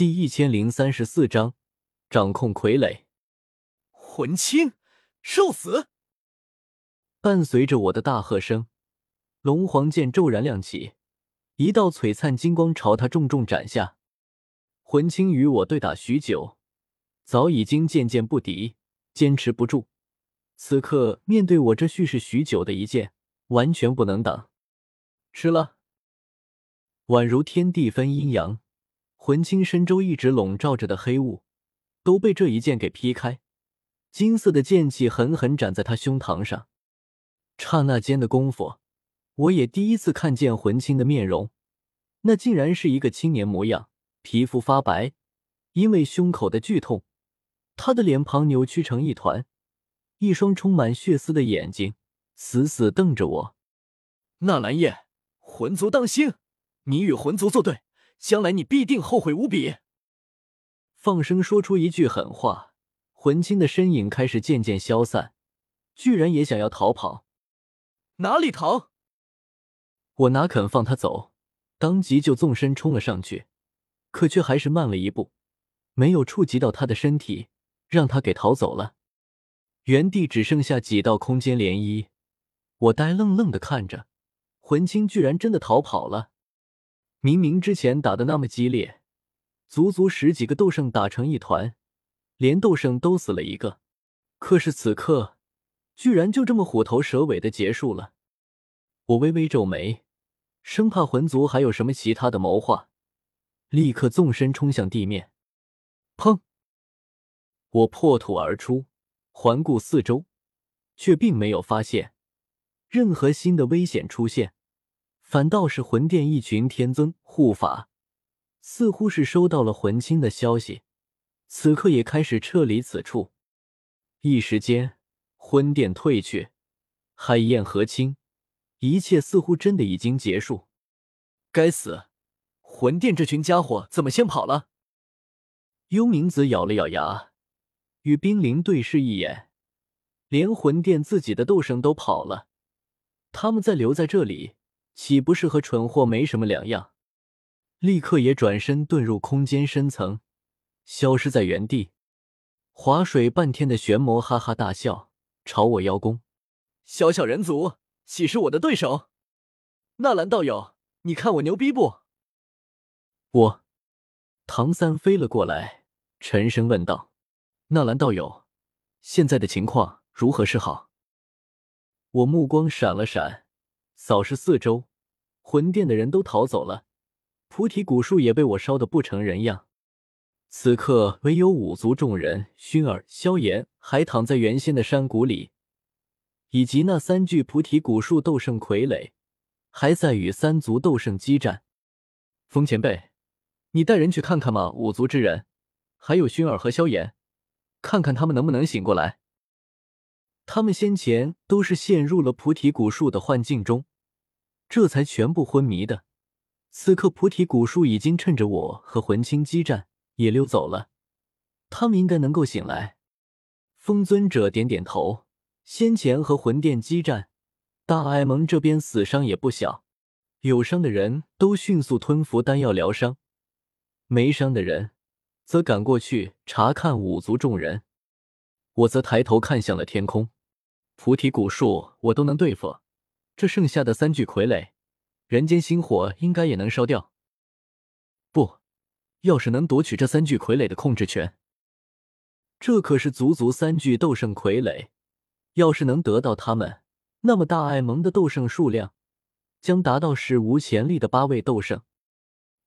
第一千零三十四章，掌控傀儡。魂青，受死！伴随着我的大喝声，龙皇剑骤然亮起，一道璀璨金光朝他重重斩下。魂青与我对打许久，早已经渐渐不敌，坚持不住。此刻面对我这蓄势许久的一剑，完全不能挡。吃了，宛如天地分阴阳。魂青身周一直笼罩着的黑雾，都被这一剑给劈开，金色的剑气狠狠斩在他胸膛上。刹那间的功夫，我也第一次看见魂青的面容，那竟然是一个青年模样，皮肤发白，因为胸口的剧痛，他的脸庞扭曲成一团，一双充满血丝的眼睛死死瞪着我。纳兰叶，魂族当心，你与魂族作对。将来你必定后悔无比。放声说出一句狠话，魂青的身影开始渐渐消散，居然也想要逃跑。哪里逃？我哪肯放他走，当即就纵身冲了上去，可却还是慢了一步，没有触及到他的身体，让他给逃走了。原地只剩下几道空间涟漪，我呆愣愣的看着，魂青居然真的逃跑了。明明之前打的那么激烈，足足十几个斗圣打成一团，连斗圣都死了一个，可是此刻居然就这么虎头蛇尾的结束了。我微微皱眉，生怕魂族还有什么其他的谋划，立刻纵身冲向地面。砰！我破土而出，环顾四周，却并没有发现任何新的危险出现。反倒是魂殿一群天尊护法，似乎是收到了魂青的消息，此刻也开始撤离此处。一时间，魂殿退去，海燕和清，一切似乎真的已经结束。该死，魂殿这群家伙怎么先跑了？幽冥子咬了咬牙，与冰灵对视一眼，连魂殿自己的斗圣都跑了，他们再留在这里。岂不是和蠢货没什么两样？立刻也转身遁入空间深层，消失在原地。划水半天的玄魔哈哈大笑，朝我邀功：“小小人族，岂是我的对手？纳兰道友，你看我牛逼不？”我，唐三飞了过来，沉声问道：“纳兰道友，现在的情况如何是好？”我目光闪了闪，扫视四周。魂殿的人都逃走了，菩提古树也被我烧得不成人样。此刻唯有五族众人熏儿、萧炎还躺在原先的山谷里，以及那三具菩提古树斗圣傀儡还在与三族斗圣激战。风前辈，你带人去看看嘛，五族之人，还有熏儿和萧炎，看看他们能不能醒过来。他们先前都是陷入了菩提古树的幻境中。这才全部昏迷的。此刻菩提古树已经趁着我和魂青激战也溜走了，他们应该能够醒来。风尊者点点头。先前和魂殿激战，大艾蒙这边死伤也不小，有伤的人都迅速吞服丹药疗伤，没伤的人则赶过去查看五族众人。我则抬头看向了天空，菩提古树我都能对付。这剩下的三具傀儡，人间星火应该也能烧掉。不，要是能夺取这三具傀儡的控制权，这可是足足三具斗圣傀儡。要是能得到他们，那么大爱盟的斗圣数量将达到史无前例的八位斗圣。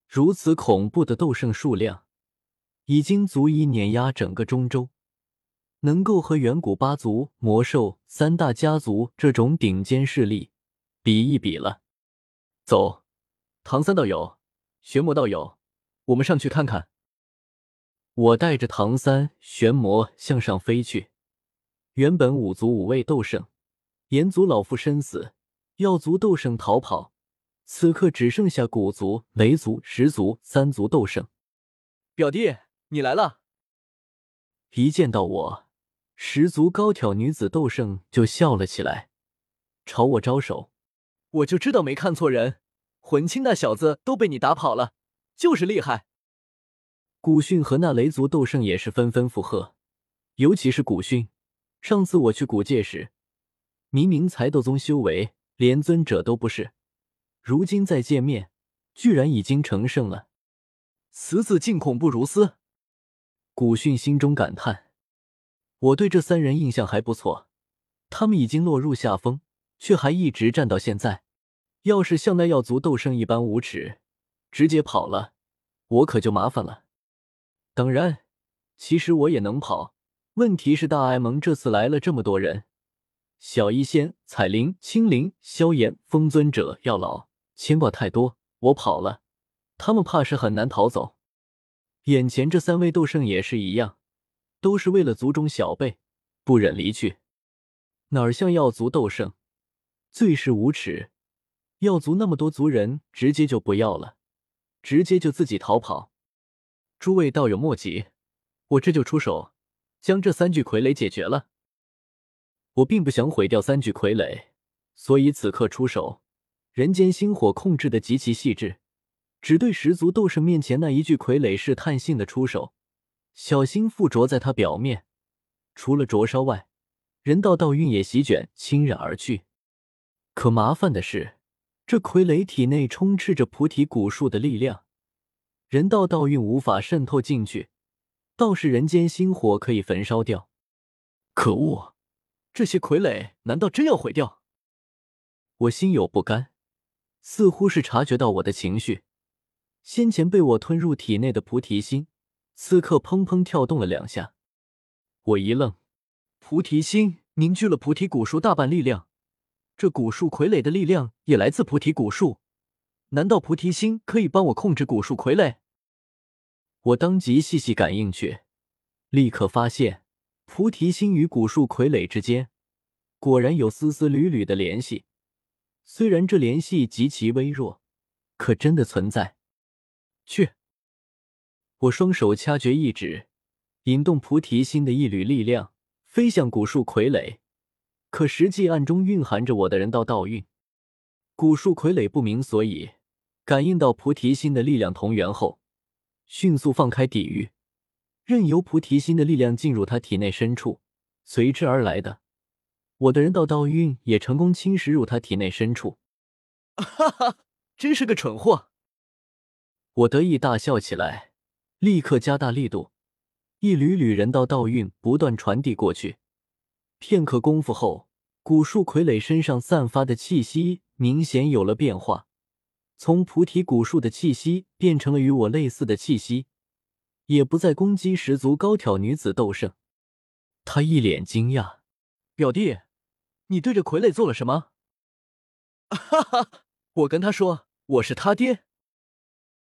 如此恐怖的斗圣数量，已经足以碾压整个中州。能够和远古八族、魔兽三大家族这种顶尖势力。比一比了，走，唐三道友、玄魔道友，我们上去看看。我带着唐三、玄魔向上飞去。原本五族五位斗圣，炎族老妇身死，药族斗圣逃跑，此刻只剩下古族、雷族、石族三族斗圣。表弟，你来了！一见到我，十族高挑女子斗圣就笑了起来，朝我招手。我就知道没看错人，魂青那小子都被你打跑了，就是厉害。古训和那雷族斗圣也是纷纷附和，尤其是古训。上次我去古界时，明明才斗宗修为，连尊者都不是，如今再见面，居然已经成圣了。此子竟恐不如斯。古训心中感叹：我对这三人印象还不错，他们已经落入下风，却还一直战到现在。要是像那药族斗圣一般无耻，直接跑了，我可就麻烦了。当然，其实我也能跑。问题是大艾蒙这次来了这么多人，小医仙、彩铃、青灵、萧炎、风尊者、药老，牵挂太多，我跑了，他们怕是很难逃走。眼前这三位斗圣也是一样，都是为了族中小辈，不忍离去。哪儿像药族斗圣，最是无耻！药族那么多族人，直接就不要了，直接就自己逃跑。诸位道友莫急，我这就出手，将这三具傀儡解决了。我并不想毁掉三具傀儡，所以此刻出手。人间星火控制的极其细致，只对十足斗圣面前那一具傀儡试探性的出手，小心附着在他表面。除了灼烧外，人道道运也席卷侵染而去。可麻烦的是，这傀儡体内充斥着菩提古树的力量。人道道运无法渗透进去，倒是人间星火可以焚烧掉。可恶，这些傀儡难道真要毁掉？我心有不甘，似乎是察觉到我的情绪。先前被我吞入体内的菩提心，此刻砰砰跳动了两下。我一愣，菩提心凝聚了菩提古树大半力量，这古树傀儡的力量也来自菩提古树。难道菩提心可以帮我控制古树傀儡？我当即细细感应去，立刻发现菩提心与古树傀儡之间果然有丝丝缕缕的联系。虽然这联系极其微弱，可真的存在。去！我双手掐诀一指，引动菩提心的一缕力量，飞向古树傀儡。可实际暗中蕴含着我的人道道运。古树傀儡不明所以，感应到菩提心的力量同源后。迅速放开抵御，任由菩提心的力量进入他体内深处。随之而来的，我的人道道运也成功侵蚀入他体内深处。哈哈，真是个蠢货！我得意大笑起来，立刻加大力度，一缕缕人道道运不断传递过去。片刻功夫后，古树傀儡身上散发的气息明显有了变化。从菩提古树的气息变成了与我类似的气息，也不再攻击十足高挑女子斗圣。他一脸惊讶：“表弟，你对着傀儡做了什么？” 哈哈，我跟他说我是他爹。